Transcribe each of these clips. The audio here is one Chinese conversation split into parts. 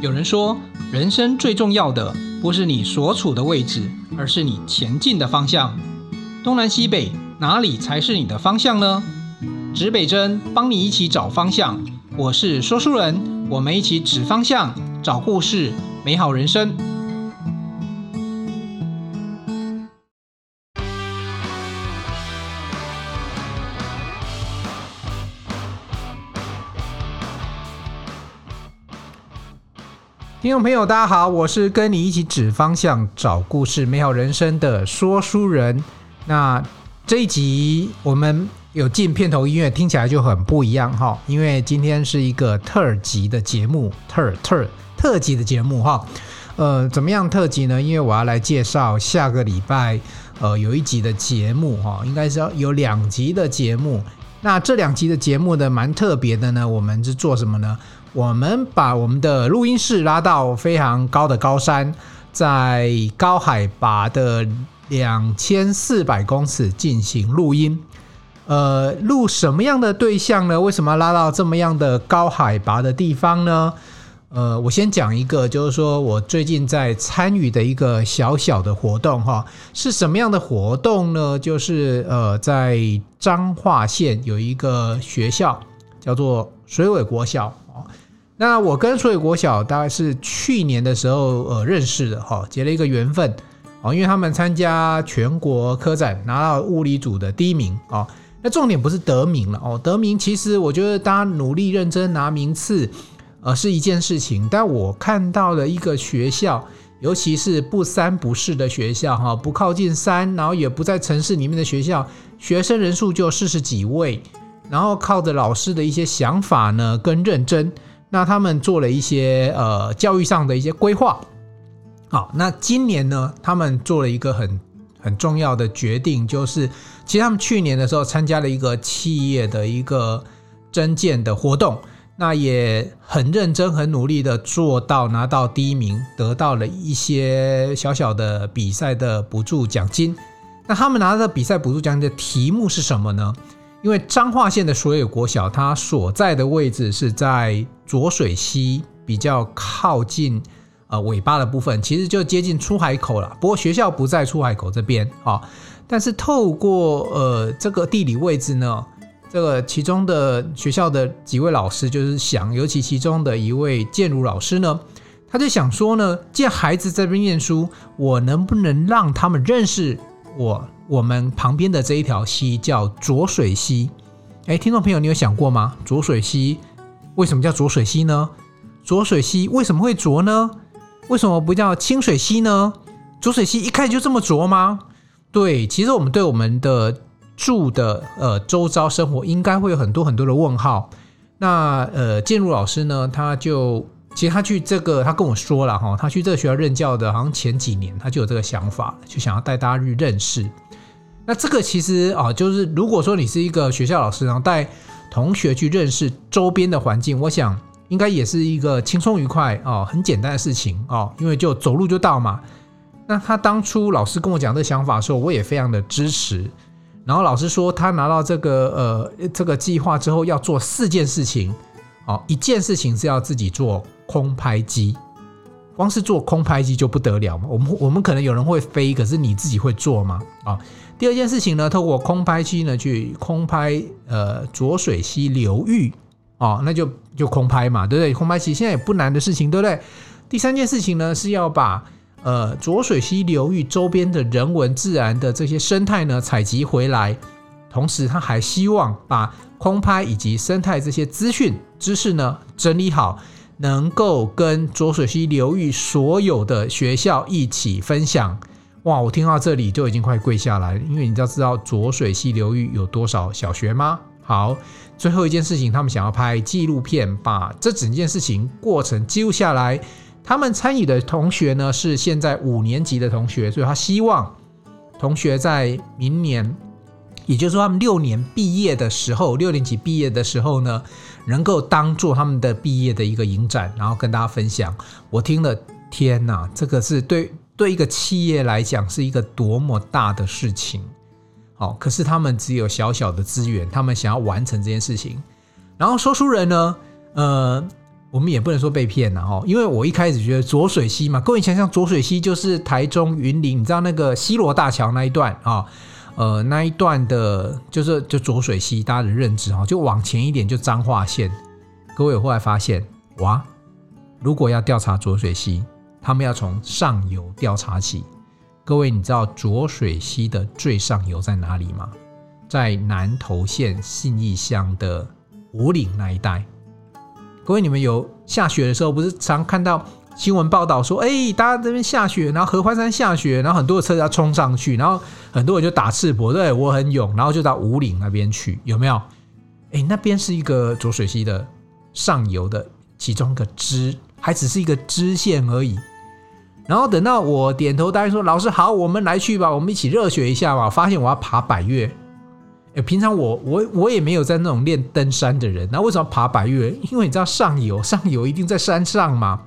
有人说，人生最重要的不是你所处的位置，而是你前进的方向。东南西北，哪里才是你的方向呢？指北针帮你一起找方向。我是说书人，我们一起指方向，找故事，美好人生。听众朋友，大家好，我是跟你一起指方向、找故事、美好人生的说书人。那这一集我们有进片头音乐，听起来就很不一样哈，因为今天是一个特辑的节目，特特特辑的节目哈。呃，怎么样特辑呢？因为我要来介绍下个礼拜呃有一集的节目哈，应该是要有两集的节目。那这两集的节目呢，蛮特别的呢。我们是做什么呢？我们把我们的录音室拉到非常高的高山，在高海拔的两千四百公尺进行录音。呃，录什么样的对象呢？为什么要拉到这么样的高海拔的地方呢？呃，我先讲一个，就是说我最近在参与的一个小小的活动，哈，是什么样的活动呢？就是呃，在彰化县有一个学校叫做水尾国小。那我跟水尾国小大概是去年的时候呃认识的哈，结了一个缘分哦，因为他们参加全国科展拿到物理组的第一名哦。那重点不是得名了哦，得名其实我觉得大家努力认真拿名次呃是一件事情，但我看到了一个学校，尤其是不三不四的学校哈，不靠近山，然后也不在城市里面的学校，学生人数就四十几位，然后靠着老师的一些想法呢跟认真。那他们做了一些呃教育上的一些规划，好，那今年呢，他们做了一个很很重要的决定，就是其实他们去年的时候参加了一个企业的一个征建的活动，那也很认真、很努力的做到拿到第一名，得到了一些小小的比赛的补助奖金。那他们拿到比赛补助奖金的题目是什么呢？因为彰化县的所有国小，它所在的位置是在浊水溪比较靠近呃尾巴的部分，其实就接近出海口了。不过学校不在出海口这边啊，但是透过呃这个地理位置呢，这个其中的学校的几位老师就是想，尤其其中的一位建儒老师呢，他就想说呢，既然孩子这边念书，我能不能让他们认识我？我们旁边的这一条溪叫浊水溪，哎，听众朋友，你有想过吗？浊水溪为什么叫浊水溪呢？浊水溪为什么会浊呢？为什么不叫清水溪呢？浊水溪一开始就这么浊吗？对，其实我们对我们的住的呃周遭生活应该会有很多很多的问号。那呃，建儒老师呢，他就。其实他去这个，他跟我说了哈，他去这个学校任教的，好像前几年他就有这个想法，就想要带大家去认识。那这个其实啊，就是如果说你是一个学校老师，然后带同学去认识周边的环境，我想应该也是一个轻松愉快哦，很简单的事情哦，因为就走路就到嘛。那他当初老师跟我讲这想法的时候，我也非常的支持。然后老师说，他拿到这个呃这个计划之后，要做四件事情。哦，一件事情是要自己做。空拍机，光是做空拍机就不得了嘛。我们我们可能有人会飞，可是你自己会做吗？啊，第二件事情呢，透过空拍机呢去空拍呃浊水溪流域，哦，那就就空拍嘛，对不对？空拍其实现在也不难的事情，对不对？第三件事情呢，是要把呃浊水溪流域周边的人文自然的这些生态呢采集回来，同时他还希望把空拍以及生态这些资讯知识呢整理好。能够跟浊水溪流域所有的学校一起分享，哇！我听到这里就已经快跪下来，因为你知道知道浊水溪流域有多少小学吗？好，最后一件事情，他们想要拍纪录片，把这整件事情过程记录下来。他们参与的同学呢，是现在五年级的同学，所以他希望同学在明年。也就是说，他们六年毕业的时候，六年级毕业的时候呢，能够当做他们的毕业的一个影展，然后跟大家分享。我听了，天哪，这个是对对一个企业来讲是一个多么大的事情。好，可是他们只有小小的资源，他们想要完成这件事情。然后说书人呢，呃，我们也不能说被骗了哈，因为我一开始觉得浊水溪嘛，各位想想浊水溪就是台中云林，你知道那个西螺大桥那一段啊，呃，那一段的，就是就浊水溪，大家的认知哈，就往前一点就彰化县。各位有后来发现，哇，如果要调查浊水溪，他们要从上游调查起。各位，你知道浊水溪的最上游在哪里吗？在南投县信义乡的五岭那一带。各位，你们有下雪的时候，不是常看到新闻报道说，哎，大家这边下雪，然后合欢山下雪，然后很多的车要冲上去，然后很多人就打赤膊，对，我很勇，然后就到五岭那边去，有没有？哎，那边是一个浊水溪的上游的其中一个支，还只是一个支线而已。然后等到我点头答应说，老师好，我们来去吧，我们一起热血一下吧。发现我要爬百岳。诶，平常我我我也没有在那种练登山的人，那为什么爬百岳？因为你知道上游上游一定在山上嘛，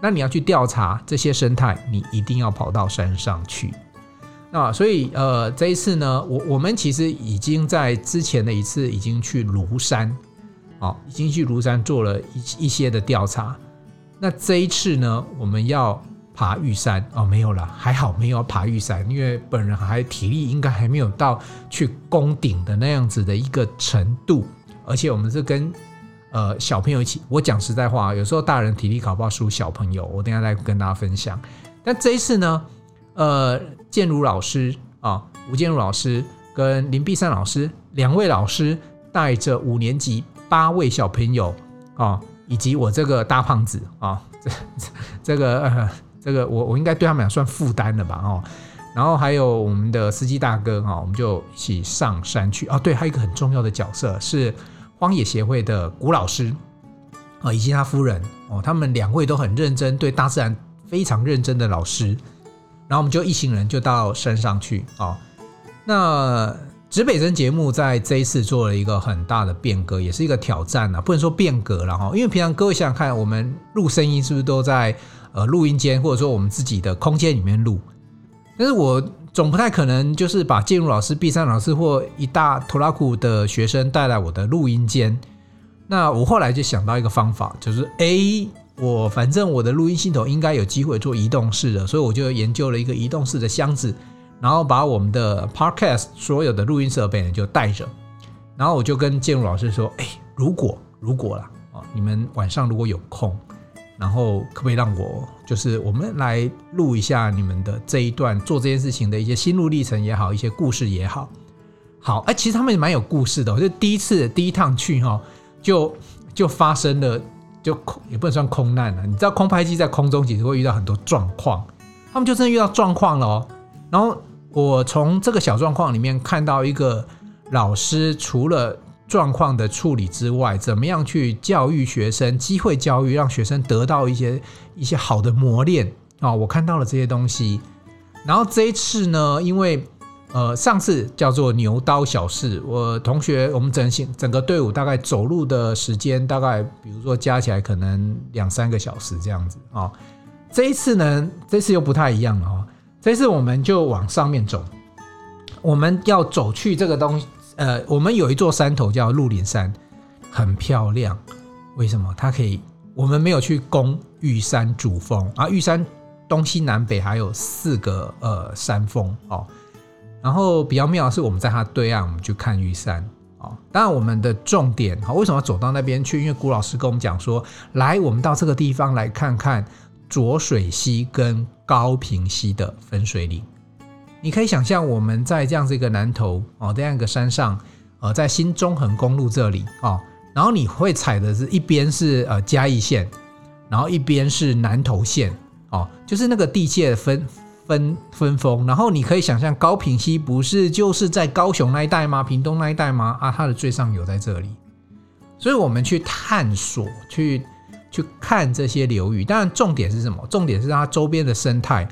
那你要去调查这些生态，你一定要跑到山上去。那所以呃这一次呢，我我们其实已经在之前的一次已经去庐山，哦，已经去庐山做了一一些的调查。那这一次呢，我们要。爬玉山哦，没有了，还好没有爬玉山，因为本人还体力应该还没有到去攻顶的那样子的一个程度，而且我们是跟呃小朋友一起。我讲实在话，有时候大人体力考不好输小朋友，我等下再跟大家分享。但这一次呢，呃，建儒老师啊，吴建儒老师跟林碧山老师两位老师带着五年级八位小朋友啊，以及我这个大胖子啊，这这个。呃这个我我应该对他们俩算负担了吧哦，然后还有我们的司机大哥哈，我们就一起上山去啊。对，还有一个很重要的角色是荒野协会的古老师啊，以及他夫人哦，他们两位都很认真，对大自然非常认真的老师。然后我们就一行人就到山上去啊。那指北针节目在这一次做了一个很大的变革，也是一个挑战啊，不能说变革了哈，因为平常各位想想看，我们录声音是不是都在？呃，录音间或者说我们自己的空间里面录，但是我总不太可能就是把建儒老师、毕山老师或一大拖拉库的学生带来我的录音间。那我后来就想到一个方法，就是 A，，我反正我的录音系统应该有机会做移动式的，所以我就研究了一个移动式的箱子，然后把我们的 Podcast 所有的录音设备呢就带着，然后我就跟建儒老师说，诶，如果如果啦，啊，你们晚上如果有空。然后可不可以让我就是我们来录一下你们的这一段做这件事情的一些心路历程也好，一些故事也好。好，哎，其实他们也蛮有故事的。就第一次第一趟去哈，就就发生了，就空也不能算空难了。你知道空拍机在空中其实会遇到很多状况，他们就真的遇到状况了哦。然后我从这个小状况里面看到一个老师除了。状况的处理之外，怎么样去教育学生？机会教育，让学生得到一些一些好的磨练啊！我看到了这些东西。然后这一次呢，因为呃上次叫做牛刀小试，我同学我们整行整个队伍大概走路的时间大概，比如说加起来可能两三个小时这样子啊。这一次呢，这次又不太一样了啊！这次我们就往上面走，我们要走去这个东西。呃，我们有一座山头叫鹿林山，很漂亮。为什么？它可以，我们没有去攻玉山主峰啊。玉山东西南北还有四个呃山峰哦。然后比较妙的是，我们在它对岸，我们去看玉山哦。当然，我们的重点啊，为什么要走到那边去？因为古老师跟我们讲说，来，我们到这个地方来看看浊水溪跟高屏溪的分水岭。你可以想象我们在这样子一个南投哦，这样一个山上，呃，在新中横公路这里哦，然后你会踩的是一边是呃嘉义县，然后一边是南投县哦，就是那个地界分分分封，然后你可以想象高屏溪不是就是在高雄那一带吗？屏东那一带吗？啊，它的最上游在这里，所以我们去探索，去去看这些流域，当然重点是什么？重点是它周边的生态。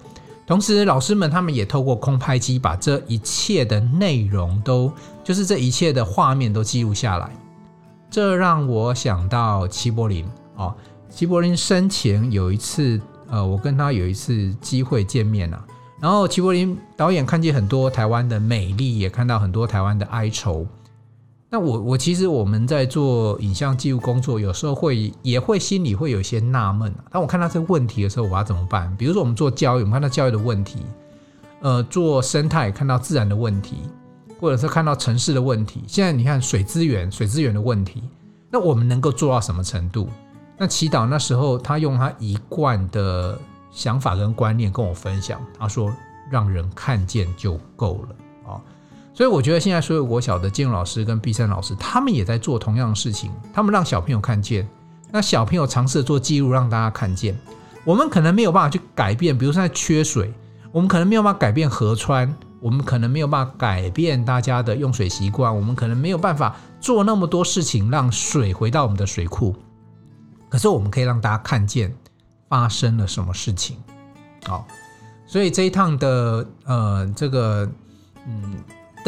同时，老师们他们也透过空拍机把这一切的内容都，就是这一切的画面都记录下来。这让我想到齐柏林哦，齐柏林生前有一次，呃，我跟他有一次机会见面啊。然后齐柏林导演看见很多台湾的美丽，也看到很多台湾的哀愁。那我我其实我们在做影像记录工作，有时候会也会心里会有些纳闷啊。当我看到这个问题的时候，我要怎么办？比如说我们做教育，我们看到教育的问题，呃，做生态看到自然的问题，或者是看到城市的问题。现在你看水资源，水资源的问题，那我们能够做到什么程度？那祈祷那时候他用他一贯的想法跟观念跟我分享，他说让人看见就够了。所以我觉得现在所有国小的建筑老师跟毕山老师，他们也在做同样的事情。他们让小朋友看见，那小朋友尝试做记录，让大家看见。我们可能没有办法去改变，比如说在缺水，我们可能没有办法改变河川，我们可能没有办法改变大家的用水习惯，我们可能没有办法做那么多事情让水回到我们的水库。可是我们可以让大家看见发生了什么事情。好，所以这一趟的呃这个嗯。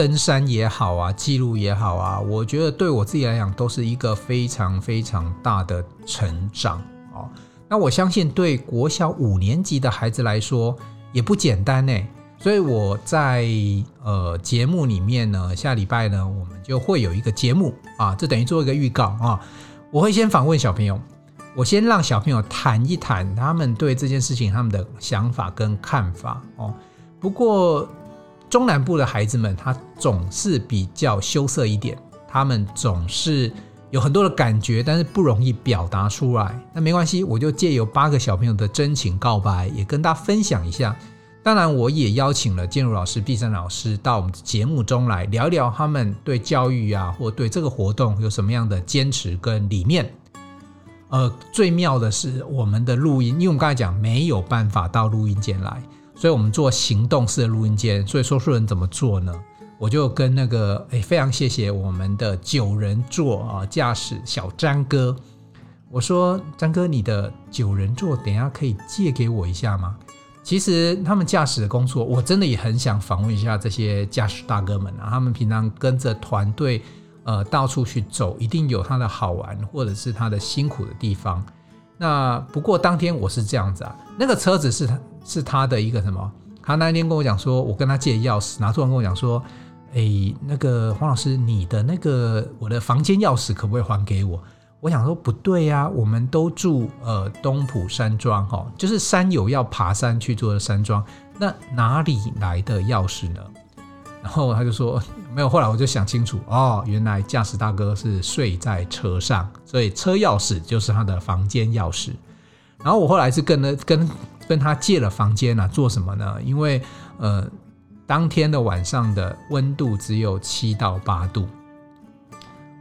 登山也好啊，记录也好啊，我觉得对我自己来讲都是一个非常非常大的成长哦。那我相信对国小五年级的孩子来说也不简单呢。所以我在呃节目里面呢，下礼拜呢，我们就会有一个节目啊，这等于做一个预告啊。我会先访问小朋友，我先让小朋友谈一谈他们对这件事情他们的想法跟看法哦。不过。中南部的孩子们，他总是比较羞涩一点，他们总是有很多的感觉，但是不容易表达出来。那没关系，我就借由八个小朋友的真情告白，也跟大家分享一下。当然，我也邀请了建筑老师、毕山老师到我们的节目中来聊一聊他们对教育啊，或对这个活动有什么样的坚持跟理念。呃，最妙的是我们的录音，因为我们刚才讲没有办法到录音间来。所以我们做行动式的录音间，所以说书人怎么做呢？我就跟那个诶，非常谢谢我们的九人座啊驾驶小詹哥，我说詹哥，你的九人座等一下可以借给我一下吗？其实他们驾驶的工作，我真的也很想访问一下这些驾驶大哥们啊，他们平常跟着团队呃到处去走，一定有他的好玩或者是他的辛苦的地方。那不过当天我是这样子啊，那个车子是他。是他的一个什么？他那天跟我讲说，我跟他借钥匙，然后突然跟我讲说，哎，那个黄老师，你的那个我的房间钥匙可不可以还给我？我想说不对呀，我们都住呃东埔山庄哈，就是山友要爬山去做的山庄，那哪里来的钥匙呢？然后他就说没有。后来我就想清楚，哦，原来驾驶大哥是睡在车上，所以车钥匙就是他的房间钥匙。然后我后来是跟了跟。跟他借了房间啊，做什么呢？因为呃，当天的晚上的温度只有七到八度。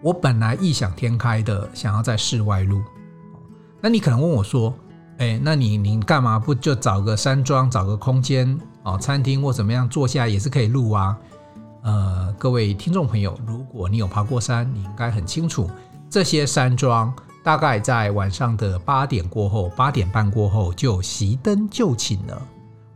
我本来异想天开的想要在室外录，那你可能问我说：“哎，那你你干嘛不就找个山庄，找个空间哦，餐厅或怎么样坐下也是可以录啊？”呃，各位听众朋友，如果你有爬过山，你应该很清楚这些山庄。大概在晚上的八点过后，八点半过后就熄灯就寝了。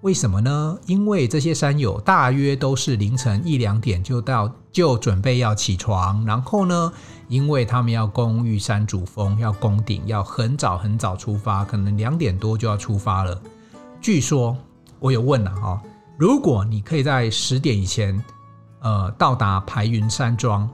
为什么呢？因为这些山友大约都是凌晨一两点就到，就准备要起床。然后呢，因为他们要攻玉山主峰，要攻顶，要很早很早出发，可能两点多就要出发了。据说我有问了哈，如果你可以在十点以前，呃，到达排云山庄。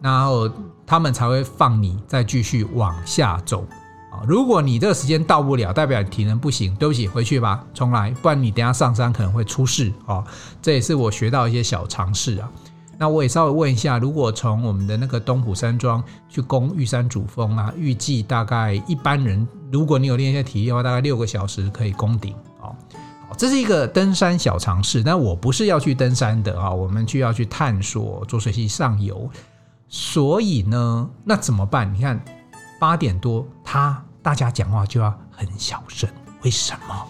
然后他们才会放你再继续往下走啊！如果你这个时间到不了，代表你体能不行，对不起，回去吧，重来，不然你等下上山可能会出事啊！这也是我学到一些小常识啊。那我也稍微问一下，如果从我们的那个东埔山庄去攻玉山主峰啊，预计大概一般人，如果你有练一些体力的话，大概六个小时可以攻顶啊。这是一个登山小常识，但我不是要去登山的啊，我们去要去探索浊水溪上游。所以呢，那怎么办？你看，八点多，他大家讲话就要很小声。为什么？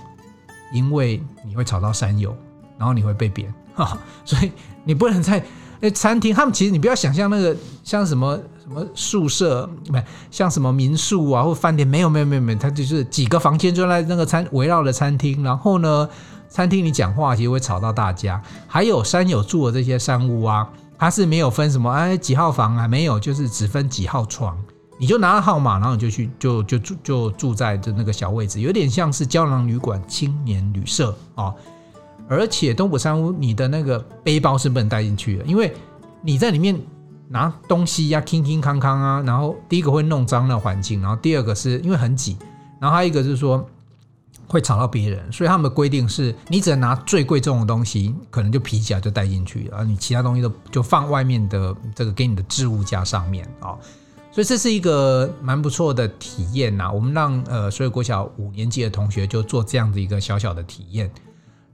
因为你会吵到山友，然后你会被扁哈。所以你不能在诶餐厅。他们其实你不要想象那个像什么什么宿舍，不像什么民宿啊或饭店，没有没有没有没有，他就是几个房间就在那个餐围绕的餐厅。然后呢，餐厅里讲话其实会吵到大家。还有山友住的这些山屋啊。他是没有分什么哎几号房啊，没有，就是只分几号床，你就拿了号码，然后你就去就就住就住在就那个小位置，有点像是胶囊旅馆、青年旅社啊、哦。而且东浦山屋，你的那个背包是不能带进去的，因为你在里面拿东西呀，铿铿康康啊，然后第一个会弄脏了环境，然后第二个是因为很挤，然后还有一个就是说会吵到别人，所以他们的规定是你只能拿最贵重的东西，可能就皮夹就带进去，而你其他东西都就放外面的这个给你的置物架上面啊。所以这是一个蛮不错的体验呐。我们让呃所有国小五年级的同学就做这样的一个小小的体验。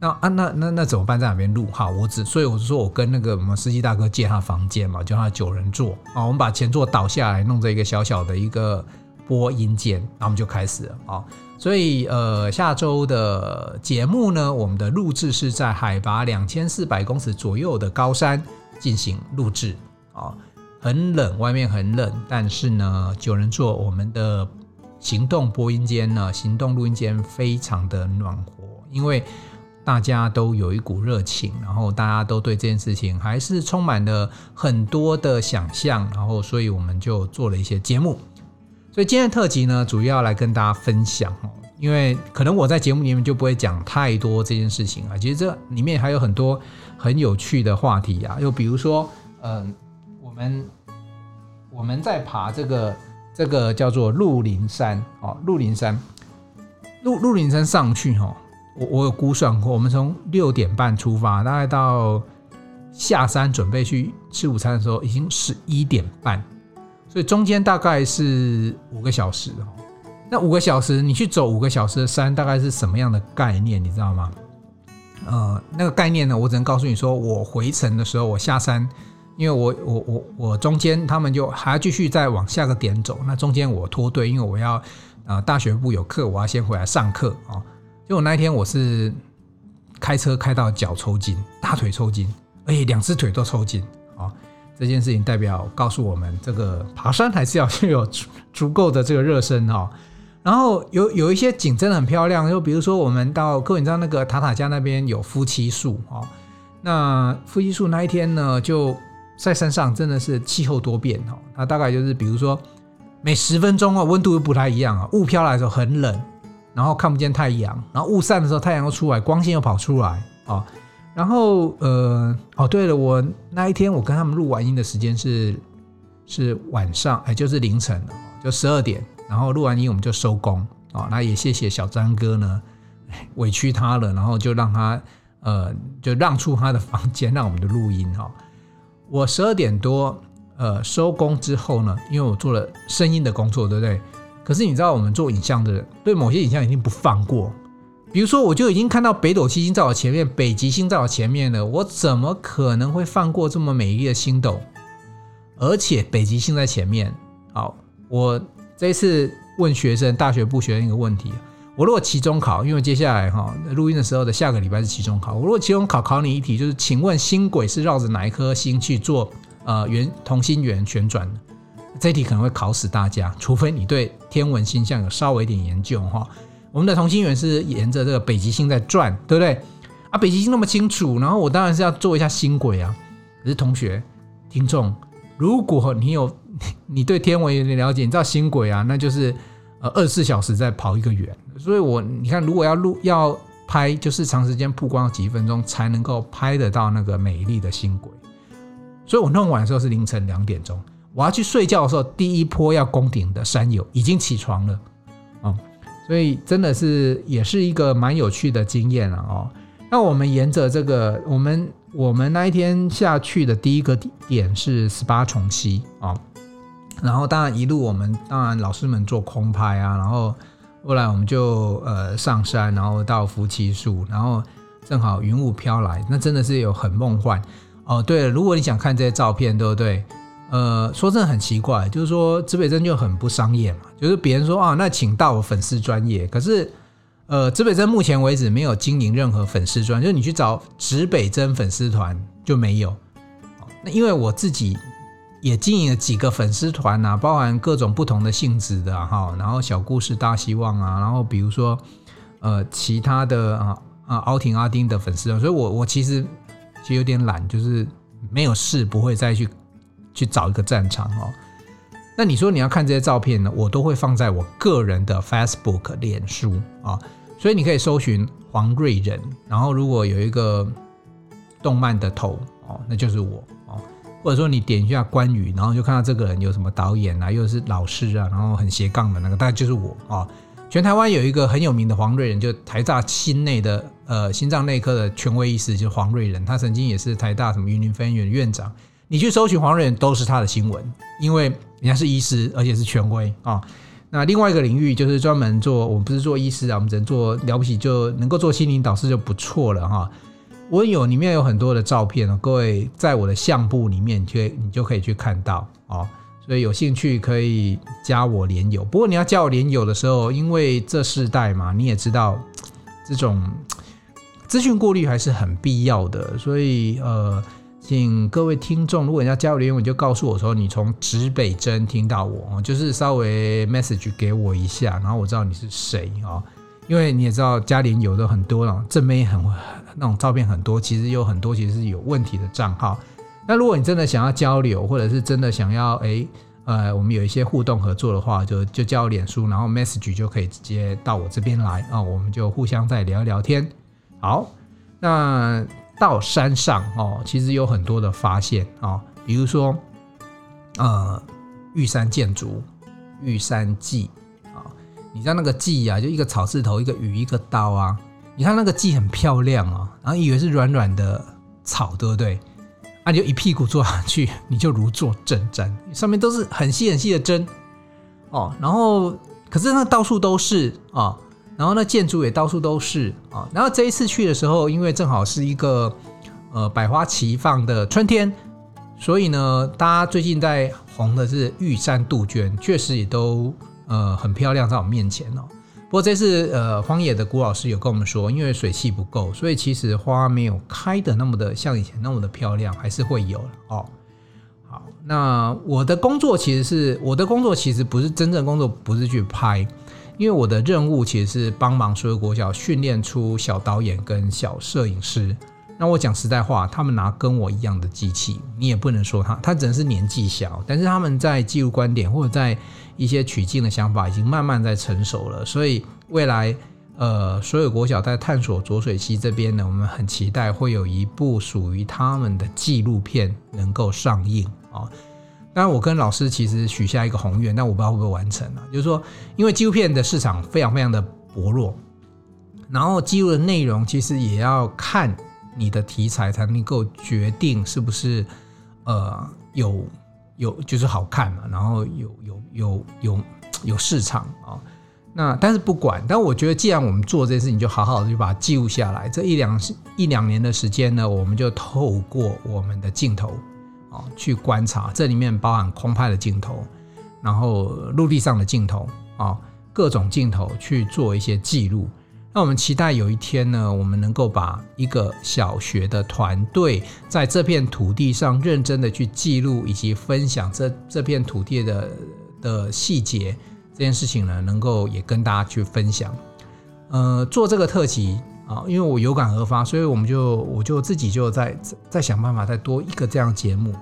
那啊那那那怎么办？在哪边录？哈，我只所以我就说我跟那个我们司机大哥借他房间嘛，叫他九人座啊。我们把前座倒下来，弄成一个小小的一个播音间，然后我们就开始了啊。所以呃下周的节目呢，我们的录制是在海拔两千四百公尺左右的高山进行录制啊。很冷，外面很冷，但是呢，九人座我们的行动播音间呢，行动录音间非常的暖和，因为。大家都有一股热情，然后大家都对这件事情还是充满了很多的想象，然后所以我们就做了一些节目。所以今天的特辑呢，主要来跟大家分享哦，因为可能我在节目里面就不会讲太多这件事情啊。其实这里面还有很多很有趣的话题啊，又比如说，嗯，我们我们在爬这个这个叫做鹿林山哦，鹿林山，鹿鹿林山上去哈。我我有估算过，我们从六点半出发，大概到下山准备去吃午餐的时候，已经十一点半，所以中间大概是五个小时。那五个小时你去走五个小时的山，大概是什么样的概念？你知道吗？呃，那个概念呢，我只能告诉你说，我回程的时候，我下山，因为我我我我中间他们就还要继续再往下个点走，那中间我脱队，因为我要呃大学部有课，我要先回来上课啊。结果那一天，我是开车开到脚抽筋，大腿抽筋，而且两只腿都抽筋！这件事情代表告诉我们，这个爬山还是要有足足够的这个热身哈。然后有有一些景真的很漂亮，就比如说我们到各位你知道那个塔塔加那边有夫妻树哦，那夫妻树那一天呢，就在山上真的是气候多变哦。它大概就是比如说每十分钟啊，温度又不太一样啊，雾飘来的时候很冷。然后看不见太阳，然后雾散的时候太阳又出来，光线又跑出来啊。然后呃哦对了，我那一天我跟他们录完音的时间是是晚上，哎就是凌晨，就十二点。然后录完音我们就收工啊。那也谢谢小张哥呢，委屈他了，然后就让他呃就让出他的房间让我们的录音哈。我十二点多呃收工之后呢，因为我做了声音的工作，对不对？可是你知道，我们做影像的人对某些影像已经不放过。比如说，我就已经看到北斗七星在我前面，北极星在我前面了，我怎么可能会放过这么美丽的星斗？而且北极星在前面。好，我这次问学生，大学部学生一个问题：我如果期中考，因为接下来哈录音的时候的下个礼拜是期中考，我如果期中考考你一题，就是请问星轨是绕着哪一颗星去做呃圆同心圆旋转的？这题可能会考死大家，除非你对天文星象有稍微一点研究哈。我们的同心圆是沿着这个北极星在转，对不对？啊，北极星那么清楚，然后我当然是要做一下星轨啊。可是同学、听众，如果你有 你对天文有点了解，你知道星轨啊，那就是呃二十四小时在跑一个圆。所以我你看，如果要录要拍，就是长时间曝光几分钟才能够拍得到那个美丽的星轨。所以我弄完的时候是凌晨两点钟。我要去睡觉的时候，第一波要攻顶的山友已经起床了，哦，所以真的是也是一个蛮有趣的经验了哦。那我们沿着这个，我们我们那一天下去的第一个点是十八重溪啊，然后当然一路我们当然老师们做空拍啊，然后后来我们就呃上山，然后到夫妻树，然后正好云雾飘来，那真的是有很梦幻哦。对了，如果你想看这些照片，对不对？呃，说真的很奇怪，就是说指北针就很不商业嘛，就是别人说啊，那请到我粉丝专业，可是呃，指北针目前为止没有经营任何粉丝专，就是你去找指北针粉丝团就没有。那因为我自己也经营了几个粉丝团啊，包含各种不同的性质的哈，然后小故事大希望啊，然后比如说呃其他的啊啊奥婷阿丁的粉丝团，所以我我其实其实有点懒，就是没有事不会再去。去找一个战场哦。那你说你要看这些照片呢？我都会放在我个人的 Facebook、脸书啊，所以你可以搜寻黄瑞仁，然后如果有一个动漫的头哦，那就是我哦，或者说你点一下关羽，然后就看到这个人有什么导演啊，又是老师啊，然后很斜杠的那个，大概就是我啊。全台湾有一个很有名的黄瑞仁，就台大心内的呃心脏内科的权威医师，就是黄瑞仁，他曾经也是台大什么云林分院院长。你去搜寻黄瑞仁都是他的新闻，因为人家是医师，而且是权威啊。那另外一个领域就是专门做，我们不是做医师啊，我们只能做了不起就能够做心灵导师就不错了哈。我有里面有很多的照片哦，各位在我的相簿里面，就你就可以去看到哦。所以有兴趣可以加我连友。不过你要加我连友的时候，因为这世代嘛，你也知道这种资讯过滤还是很必要的。所以呃，请各位听众，如果你要加我连友，你就告诉我说你从指北针听到我，就是稍微 message 给我一下，然后我知道你是谁啊。因为你也知道加连有的很多那种正妹很。那种照片很多，其实有很多其实是有问题的账号。那如果你真的想要交流，或者是真的想要诶呃，我们有一些互动合作的话，就就加我脸书，然后 message 就可以直接到我这边来啊，我们就互相再聊一聊天。好，那到山上哦，其实有很多的发现啊，比如说呃，玉山建筑、玉山记啊，你知道那个记啊，就一个草字头，一个雨，一个刀啊。你看那个蓟很漂亮哦，然后以为是软软的草，对不对？啊，你就一屁股坐下去，你就如坐针毡，上面都是很细很细的针哦。然后，可是那到处都是啊，然后那建筑也到处都是啊。然后这一次去的时候，因为正好是一个呃百花齐放的春天，所以呢，大家最近在红的是玉山杜鹃，确实也都呃很漂亮，在我面前哦。不过这次，呃，荒野的古老师有跟我们说，因为水汽不够，所以其实花没有开的那么的像以前那么的漂亮，还是会有哦。好，那我的工作其实是我的工作，其实不是真正工作，不是去拍，因为我的任务其实是帮忙所有国小训练出小导演跟小摄影师。那我讲实在话，他们拿跟我一样的机器，你也不能说他，他只能是年纪小，但是他们在记录观点或者在一些取景的想法已经慢慢在成熟了。所以未来，呃，所有国小在探索浊水溪这边呢，我们很期待会有一部属于他们的纪录片能够上映啊。当然，我跟老师其实许下一个宏愿，但我不知道会不会完成啊。就是说，因为纪录片的市场非常非常的薄弱，然后记录的内容其实也要看。你的题材才能够决定是不是呃有有就是好看嘛，然后有有有有有市场啊。那但是不管，但我觉得既然我们做这件事情，就好好的就把它记录下来。这一两一两年的时间呢，我们就透过我们的镜头啊去观察，这里面包含空拍的镜头，然后陆地上的镜头啊，各种镜头去做一些记录。那我们期待有一天呢，我们能够把一个小学的团队在这片土地上认真的去记录以及分享这这片土地的的细节这件事情呢，能够也跟大家去分享。呃，做这个特辑啊，因为我有感而发，所以我们就我就自己就在在想办法再多一个这样节目。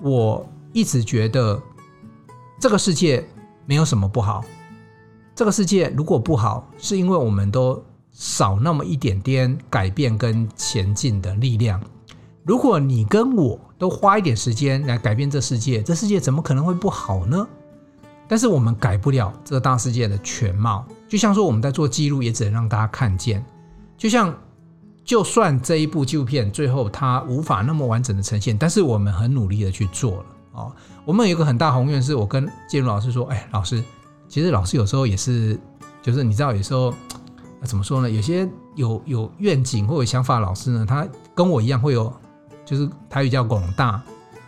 我一直觉得这个世界没有什么不好。这个世界如果不好，是因为我们都少那么一点点改变跟前进的力量。如果你跟我都花一点时间来改变这世界，这世界怎么可能会不好呢？但是我们改不了这个大世界的全貌。就像说我们在做记录，也只能让大家看见。就像就算这一部纪录片最后它无法那么完整的呈现，但是我们很努力的去做了哦。我们有一个很大宏愿，是我跟建儒老师说：“哎，老师。”其实老师有时候也是，就是你知道，有时候怎么说呢？有些有有愿景或有想法老师呢，他跟我一样会有，就是台语叫广大，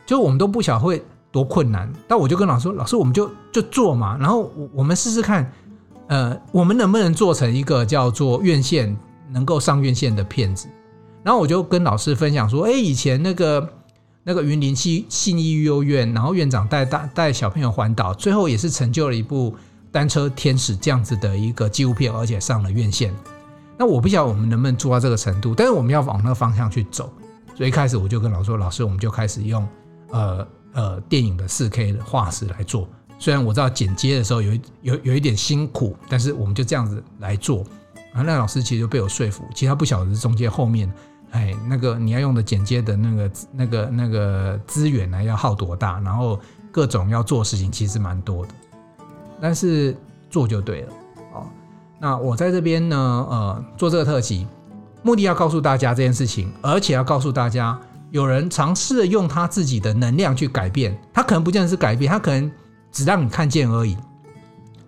就我们都不晓会多困难。但我就跟老师说：“老师，我们就就做嘛，然后我我们试试看，呃，我们能不能做成一个叫做院线能够上院线的片子？”然后我就跟老师分享说：“哎，以前那个。”那个云林信信义育幼院，然后院长带大带小朋友环岛，最后也是成就了一部单车天使这样子的一个纪录片，而且上了院线。那我不晓得我们能不能做到这个程度，但是我们要往那个方向去走。所以一开始我就跟老师说：“老师，我们就开始用呃呃电影的四 K 的画质来做。虽然我知道剪接的时候有有有一点辛苦，但是我们就这样子来做。”啊那老师其实就被我说服，其实他不晓得是中间后面。哎，那个你要用的剪接的那个那个那个资源呢，要耗多大？然后各种要做事情其实蛮多的，但是做就对了。哦，那我在这边呢，呃，做这个特辑，目的要告诉大家这件事情，而且要告诉大家，有人尝试用他自己的能量去改变，他可能不见得是改变，他可能只让你看见而已。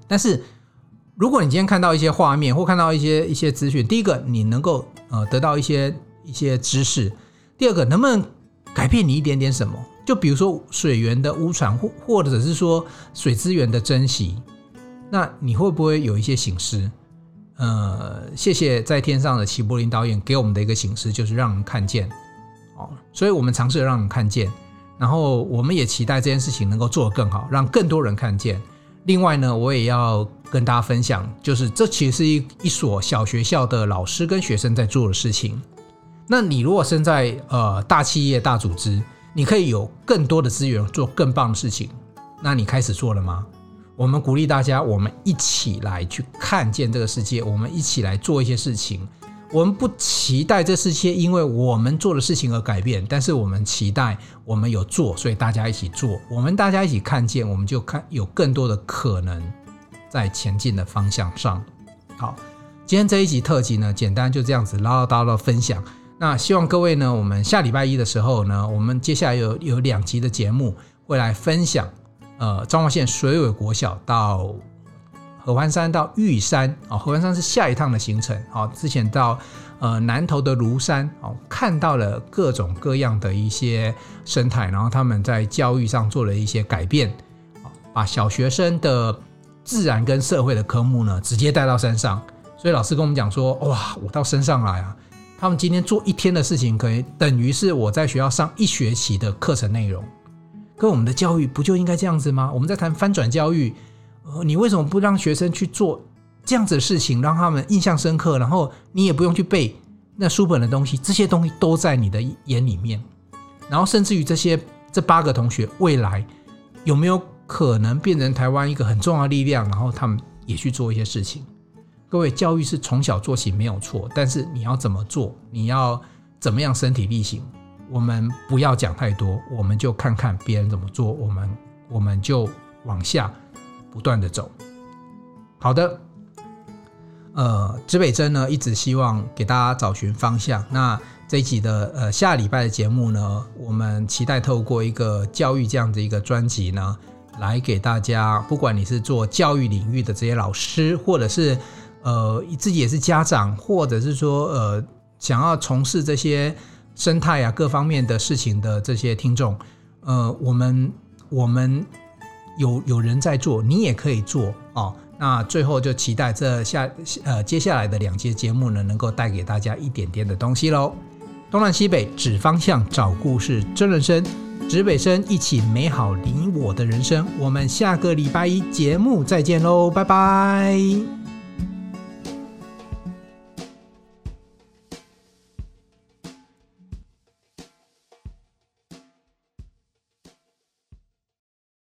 但是，如果你今天看到一些画面或看到一些一些资讯，第一个你能够呃得到一些一些知识，第二个能不能改变你一点点什么？就比如说水源的污传，或或者是说水资源的珍惜，那你会不会有一些醒思？呃，谢谢在天上的齐柏林导演给我们的一个醒思，就是让人看见哦，所以我们尝试着让人看见，然后我们也期待这件事情能够做得更好，让更多人看见。另外呢，我也要跟大家分享，就是这其实是一一所小学校的老师跟学生在做的事情。那你如果身在呃大企业、大组织，你可以有更多的资源做更棒的事情。那你开始做了吗？我们鼓励大家，我们一起来去看见这个世界，我们一起来做一些事情。我们不期待这世界因为我们做的事情而改变，但是我们期待我们有做，所以大家一起做。我们大家一起看见，我们就看有更多的可能在前进的方向上。好，今天这一集特辑呢，简单就这样子唠唠叨叨分享。那希望各位呢，我们下礼拜一的时候呢，我们接下来有有两集的节目会来分享，呃，彰化县水尾国小到。合欢山到玉山啊，合欢山是下一趟的行程啊。之前到呃南投的庐山哦，看到了各种各样的一些生态，然后他们在教育上做了一些改变，把小学生的自然跟社会的科目呢直接带到山上。所以老师跟我们讲说，哇，我到山上来啊，他们今天做一天的事情，可以等于是我在学校上一学期的课程内容。跟我们的教育不就应该这样子吗？我们在谈翻转教育。呃，你为什么不让学生去做这样子的事情，让他们印象深刻？然后你也不用去背那书本的东西，这些东西都在你的眼里面。然后甚至于这些这八个同学未来有没有可能变成台湾一个很重要的力量？然后他们也去做一些事情。各位，教育是从小做起没有错，但是你要怎么做？你要怎么样身体力行？我们不要讲太多，我们就看看别人怎么做，我们我们就往下。不断的走，好的，呃，指北针呢一直希望给大家找寻方向。那这一集的呃下礼拜的节目呢，我们期待透过一个教育这样的一个专辑呢，来给大家，不管你是做教育领域的这些老师，或者是呃自己也是家长，或者是说呃想要从事这些生态啊各方面的事情的这些听众，呃，我们我们。有有人在做，你也可以做哦。那最后就期待这下呃接下来的两节节目呢，能够带给大家一点点的东西喽。东南西北指方向，找故事，真人生，指北生，一起美好你我的人生。我们下个礼拜一节目再见喽，拜拜。